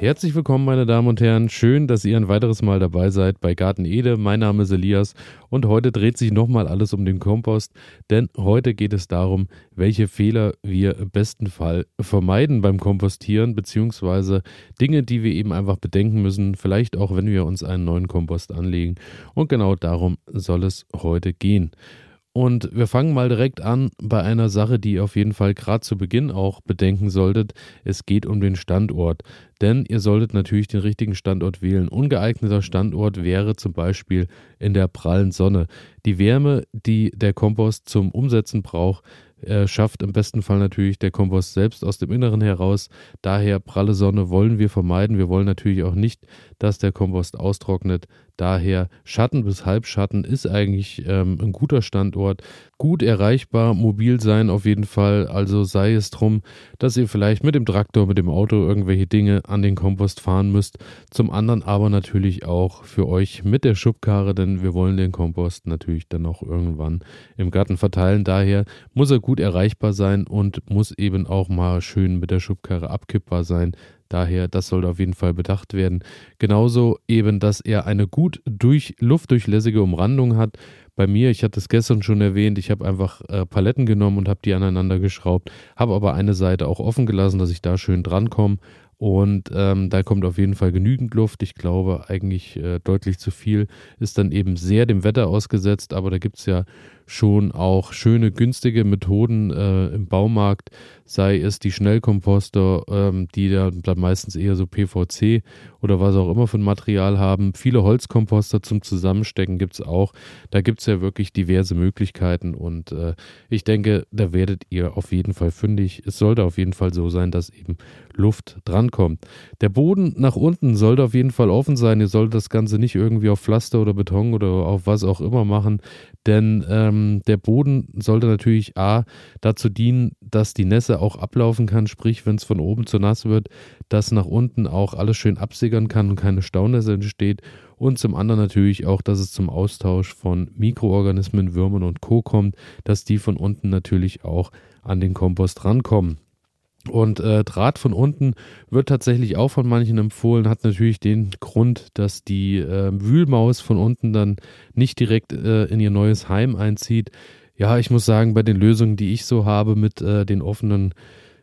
Herzlich willkommen, meine Damen und Herren. Schön, dass ihr ein weiteres Mal dabei seid bei Garten Ede. Mein Name ist Elias und heute dreht sich nochmal alles um den Kompost, denn heute geht es darum, welche Fehler wir im besten Fall vermeiden beim Kompostieren, beziehungsweise Dinge, die wir eben einfach bedenken müssen, vielleicht auch, wenn wir uns einen neuen Kompost anlegen. Und genau darum soll es heute gehen. Und wir fangen mal direkt an bei einer Sache, die ihr auf jeden Fall gerade zu Beginn auch bedenken solltet. Es geht um den Standort. Denn ihr solltet natürlich den richtigen Standort wählen. Ungeeigneter Standort wäre zum Beispiel in der prallen Sonne. Die Wärme, die der Kompost zum Umsetzen braucht, äh, schafft im besten Fall natürlich der Kompost selbst aus dem Inneren heraus. Daher pralle Sonne wollen wir vermeiden. Wir wollen natürlich auch nicht, dass der Kompost austrocknet. Daher Schatten bis Halbschatten ist eigentlich ähm, ein guter Standort. Gut erreichbar, mobil sein auf jeden Fall. Also sei es drum, dass ihr vielleicht mit dem Traktor, mit dem Auto irgendwelche Dinge an den Kompost fahren müsst. Zum anderen aber natürlich auch für euch mit der Schubkarre, denn wir wollen den Kompost natürlich dann auch irgendwann im Garten verteilen. Daher muss er gut erreichbar sein und muss eben auch mal schön mit der Schubkarre abkippbar sein. Daher, das sollte auf jeden Fall bedacht werden. Genauso eben, dass er eine gut durch, luftdurchlässige Umrandung hat. Bei mir, ich hatte es gestern schon erwähnt, ich habe einfach äh, Paletten genommen und habe die aneinander geschraubt, habe aber eine Seite auch offen gelassen, dass ich da schön drankomme. Und ähm, da kommt auf jeden Fall genügend Luft. Ich glaube, eigentlich äh, deutlich zu viel ist dann eben sehr dem Wetter ausgesetzt. Aber da gibt es ja schon auch schöne, günstige Methoden äh, im Baumarkt, sei es die Schnellkomposter, ähm, die dann, meistens eher so PVC oder was auch immer für ein Material haben. Viele Holzkomposter zum Zusammenstecken gibt es auch. Da gibt es ja wirklich diverse Möglichkeiten und äh, ich denke, da werdet ihr auf jeden Fall fündig. Es sollte auf jeden Fall so sein, dass eben Luft drankommt. Der Boden nach unten sollte auf jeden Fall offen sein. Ihr solltet das Ganze nicht irgendwie auf Pflaster oder Beton oder auf was auch immer machen, denn ähm, der Boden sollte natürlich A dazu dienen, dass die Nässe auch ablaufen kann, sprich, wenn es von oben zu nass wird, dass nach unten auch alles schön absickern kann und keine Staunässe entsteht. Und zum anderen natürlich auch, dass es zum Austausch von Mikroorganismen, Würmern und Co. kommt, dass die von unten natürlich auch an den Kompost rankommen. Und äh, Draht von unten wird tatsächlich auch von manchen empfohlen, hat natürlich den Grund, dass die äh, Wühlmaus von unten dann nicht direkt äh, in ihr neues Heim einzieht. Ja, ich muss sagen, bei den Lösungen, die ich so habe mit äh, den offenen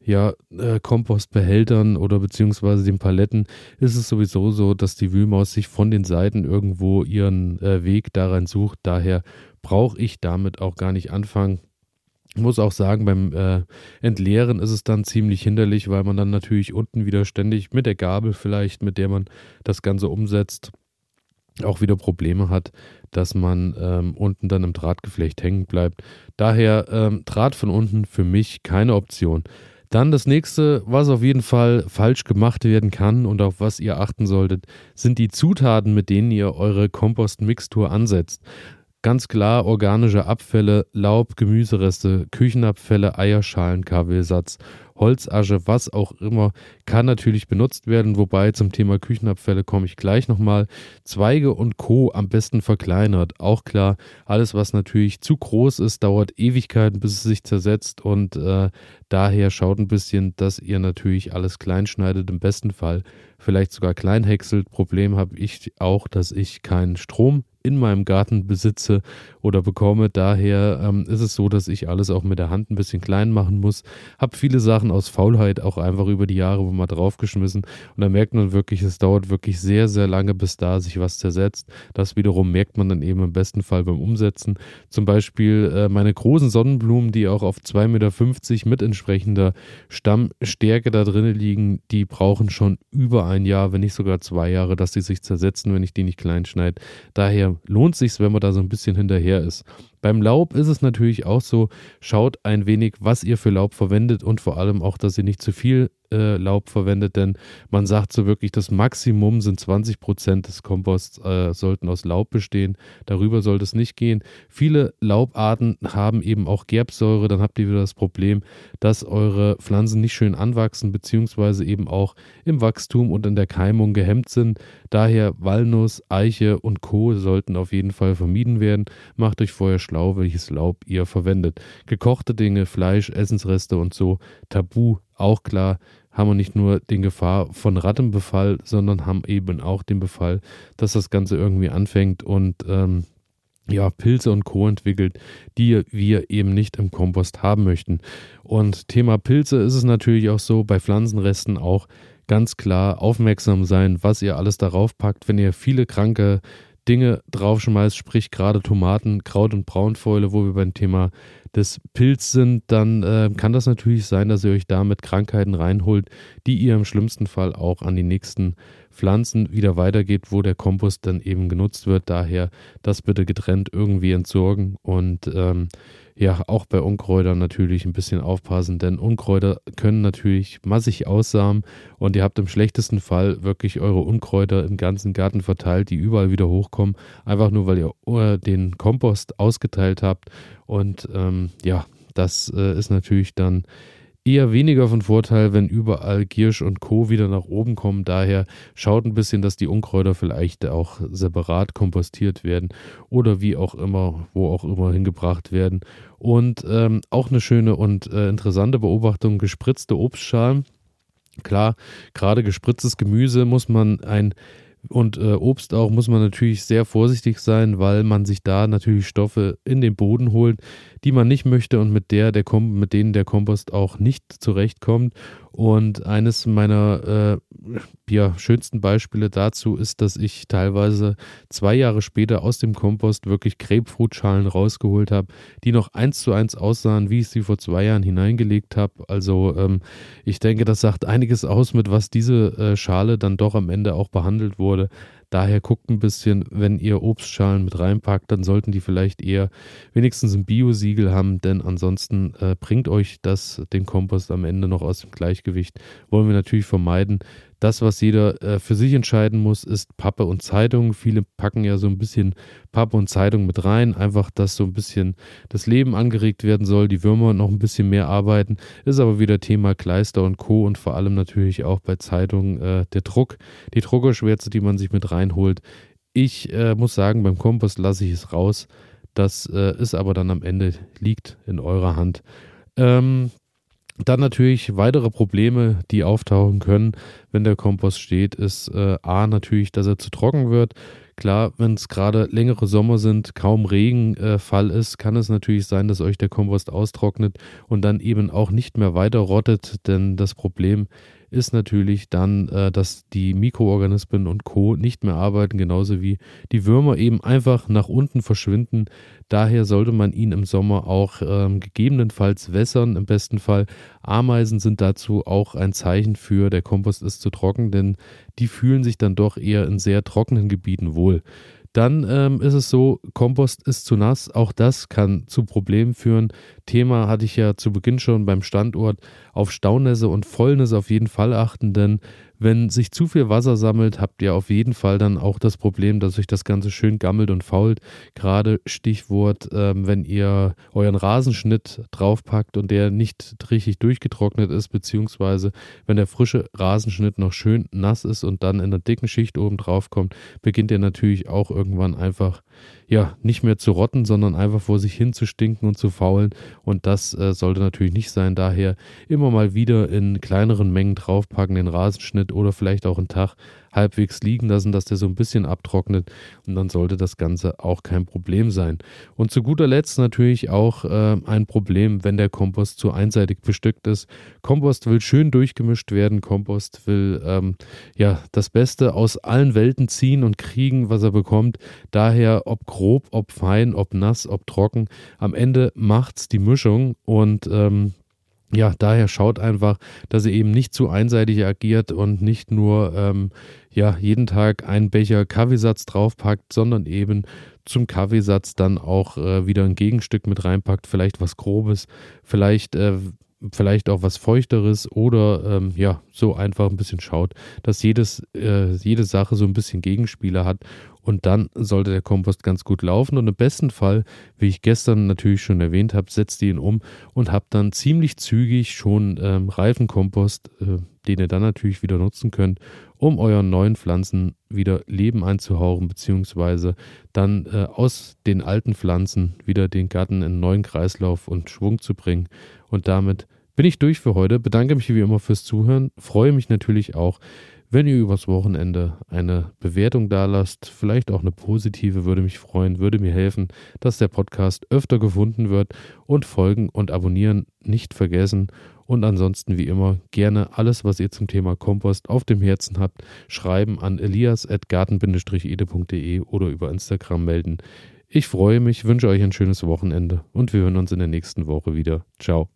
ja, äh, Kompostbehältern oder beziehungsweise den Paletten, ist es sowieso so, dass die Wühlmaus sich von den Seiten irgendwo ihren äh, Weg daran sucht. Daher brauche ich damit auch gar nicht anfangen muss auch sagen, beim äh, Entleeren ist es dann ziemlich hinderlich, weil man dann natürlich unten wieder ständig mit der Gabel vielleicht, mit der man das Ganze umsetzt, auch wieder Probleme hat, dass man ähm, unten dann im Drahtgeflecht hängen bleibt. Daher ähm, Draht von unten für mich keine Option. Dann das nächste, was auf jeden Fall falsch gemacht werden kann und auf was ihr achten solltet, sind die Zutaten, mit denen ihr eure Kompostmixtur ansetzt. Ganz klar organische Abfälle, Laub, Gemüsereste, Küchenabfälle, Eierschalen, Kabelsatz, Holzasche, was auch immer, kann natürlich benutzt werden. Wobei zum Thema Küchenabfälle komme ich gleich nochmal. Zweige und Co. am besten verkleinert. Auch klar, alles, was natürlich zu groß ist, dauert Ewigkeiten, bis es sich zersetzt. Und äh, daher schaut ein bisschen, dass ihr natürlich alles klein schneidet. Im besten Fall vielleicht sogar klein häckselt. Problem habe ich auch, dass ich keinen Strom in meinem Garten besitze oder bekomme. Daher ähm, ist es so, dass ich alles auch mit der Hand ein bisschen klein machen muss. Habe viele Sachen aus Faulheit auch einfach über die Jahre mal draufgeschmissen. Und da merkt man wirklich, es dauert wirklich sehr, sehr lange, bis da sich was zersetzt. Das wiederum merkt man dann eben im besten Fall beim Umsetzen. Zum Beispiel äh, meine großen Sonnenblumen, die auch auf 2,50 Meter mit entsprechender Stammstärke da drinnen liegen, die brauchen schon über ein Jahr, wenn nicht sogar zwei Jahre, dass sie sich zersetzen, wenn ich die nicht klein schneide. Daher lohnt sich, wenn man da so ein bisschen hinterher ist. Beim Laub ist es natürlich auch so, schaut ein wenig, was ihr für Laub verwendet und vor allem auch, dass ihr nicht zu viel Laub verwendet, denn man sagt so wirklich, das Maximum sind 20 Prozent des Komposts äh, sollten aus Laub bestehen. Darüber sollte es nicht gehen. Viele Laubarten haben eben auch Gerbsäure, dann habt ihr wieder das Problem, dass eure Pflanzen nicht schön anwachsen, beziehungsweise eben auch im Wachstum und in der Keimung gehemmt sind. Daher Walnuss, Eiche und Co. sollten auf jeden Fall vermieden werden. Macht euch vorher schlau, welches Laub ihr verwendet. Gekochte Dinge, Fleisch, Essensreste und so tabu auch klar, haben wir nicht nur den Gefahr von Rattenbefall, sondern haben eben auch den Befall, dass das Ganze irgendwie anfängt und ähm, ja, Pilze und Co. entwickelt, die wir eben nicht im Kompost haben möchten. Und Thema Pilze ist es natürlich auch so, bei Pflanzenresten auch ganz klar aufmerksam sein, was ihr alles darauf packt, wenn ihr viele kranke Dinge draufschmeißt, sprich gerade Tomaten, Kraut und Braunfäule, wo wir beim Thema des Pilz sind, dann äh, kann das natürlich sein, dass ihr euch damit Krankheiten reinholt, die ihr im schlimmsten Fall auch an die nächsten Pflanzen wieder weitergeht, wo der Kompost dann eben genutzt wird. Daher das bitte getrennt irgendwie entsorgen und ähm, ja, auch bei Unkräutern natürlich ein bisschen aufpassen, denn Unkräuter können natürlich massig aussamen und ihr habt im schlechtesten Fall wirklich eure Unkräuter im ganzen Garten verteilt, die überall wieder hochkommen, einfach nur weil ihr äh, den Kompost ausgeteilt habt und ähm, ja, das äh, ist natürlich dann eher weniger von Vorteil, wenn überall Giersch und Co. wieder nach oben kommen. Daher schaut ein bisschen, dass die Unkräuter vielleicht auch separat kompostiert werden oder wie auch immer, wo auch immer hingebracht werden. Und ähm, auch eine schöne und äh, interessante Beobachtung, gespritzte Obstschalen. Klar, gerade gespritztes Gemüse muss man ein und äh, Obst auch muss man natürlich sehr vorsichtig sein, weil man sich da natürlich Stoffe in den Boden holt, die man nicht möchte und mit der der Kom mit denen der Kompost auch nicht zurechtkommt. Und eines meiner äh, ja, schönsten Beispiele dazu ist, dass ich teilweise zwei Jahre später aus dem Kompost wirklich Grapefruitschalen rausgeholt habe, die noch eins zu eins aussahen, wie ich sie vor zwei Jahren hineingelegt habe. Also ähm, ich denke, das sagt einiges aus, mit was diese äh, Schale dann doch am Ende auch behandelt wurde. Daher guckt ein bisschen, wenn ihr Obstschalen mit reinpackt, dann sollten die vielleicht eher wenigstens ein Bio-Siegel haben, denn ansonsten äh, bringt euch das den Kompost am Ende noch aus dem Gleichgewicht. Wollen wir natürlich vermeiden. Das, was jeder äh, für sich entscheiden muss, ist Pappe und Zeitung. Viele packen ja so ein bisschen Pappe und Zeitung mit rein, einfach, dass so ein bisschen das Leben angeregt werden soll, die Würmer noch ein bisschen mehr arbeiten. Ist aber wieder Thema Kleister und Co. und vor allem natürlich auch bei Zeitungen äh, der Druck, die Druckerschwärze, die man sich mit reinholt. Ich äh, muss sagen, beim Kompost lasse ich es raus. Das äh, ist aber dann am Ende liegt in eurer Hand. Ähm, dann natürlich weitere Probleme, die auftauchen können, wenn der Kompost steht, ist äh, A natürlich, dass er zu trocken wird. Klar, wenn es gerade längere Sommer sind, kaum Regenfall äh, ist, kann es natürlich sein, dass euch der Kompost austrocknet und dann eben auch nicht mehr weiter rottet, denn das Problem ist natürlich dann, äh, dass die Mikroorganismen und Co. nicht mehr arbeiten, genauso wie die Würmer eben einfach nach unten verschwinden. Daher sollte man ihn im Sommer auch ähm, gegebenenfalls wässern. Im besten Fall Ameisen sind dazu auch ein Zeichen für, der Kompost ist zu trocken, denn die fühlen sich dann doch eher in sehr trockenen Gebieten wohl. Dann ähm, ist es so, Kompost ist zu nass. Auch das kann zu Problemen führen. Thema hatte ich ja zu Beginn schon beim Standort. Auf Staunässe und Vollnässe auf jeden Fall achten, denn wenn sich zu viel Wasser sammelt, habt ihr auf jeden Fall dann auch das Problem, dass euch das Ganze schön gammelt und fault. Gerade Stichwort, ähm, wenn ihr euren Rasenschnitt draufpackt und der nicht richtig durchgetrocknet ist, beziehungsweise wenn der frische Rasenschnitt noch schön nass ist und dann in der dicken Schicht oben drauf kommt, beginnt er natürlich auch irgendwann einfach ja, nicht mehr zu rotten, sondern einfach vor sich hin zu stinken und zu faulen. Und das äh, sollte natürlich nicht sein. Daher immer mal wieder in kleineren Mengen draufpacken, den Rasenschnitt oder vielleicht auch einen Tag halbwegs liegen lassen, dass der so ein bisschen abtrocknet und dann sollte das Ganze auch kein Problem sein. Und zu guter Letzt natürlich auch äh, ein Problem, wenn der Kompost zu einseitig bestückt ist. Kompost will schön durchgemischt werden, Kompost will ähm, ja das Beste aus allen Welten ziehen und kriegen, was er bekommt. Daher, ob grob, ob fein, ob nass, ob trocken, am Ende macht's die Mischung und ähm, ja, daher schaut einfach, dass ihr eben nicht zu einseitig agiert und nicht nur ähm, ja, jeden Tag einen Becher Kaffeesatz draufpackt, sondern eben zum Kaffeesatz dann auch äh, wieder ein Gegenstück mit reinpackt, vielleicht was Grobes, vielleicht äh, vielleicht auch was Feuchteres oder ähm, ja, so einfach ein bisschen schaut, dass jedes, äh, jede Sache so ein bisschen Gegenspieler hat und dann sollte der Kompost ganz gut laufen und im besten Fall, wie ich gestern natürlich schon erwähnt habe, setzt ihr ihn um und habt dann ziemlich zügig schon ähm, Reifenkompost, äh, den ihr dann natürlich wieder nutzen könnt, um euren neuen Pflanzen wieder Leben einzuhauchen, beziehungsweise dann äh, aus den alten Pflanzen wieder den Garten in einen neuen Kreislauf und Schwung zu bringen und damit bin ich durch für heute. Bedanke mich wie immer fürs Zuhören. Freue mich natürlich auch, wenn ihr übers Wochenende eine Bewertung da lasst, vielleicht auch eine positive, würde mich freuen, würde mir helfen, dass der Podcast öfter gefunden wird und folgen und abonnieren nicht vergessen. Und ansonsten wie immer gerne alles, was ihr zum Thema Kompost auf dem Herzen habt, schreiben an elias.garten-ede.de oder über Instagram melden. Ich freue mich, wünsche euch ein schönes Wochenende und wir hören uns in der nächsten Woche wieder. Ciao.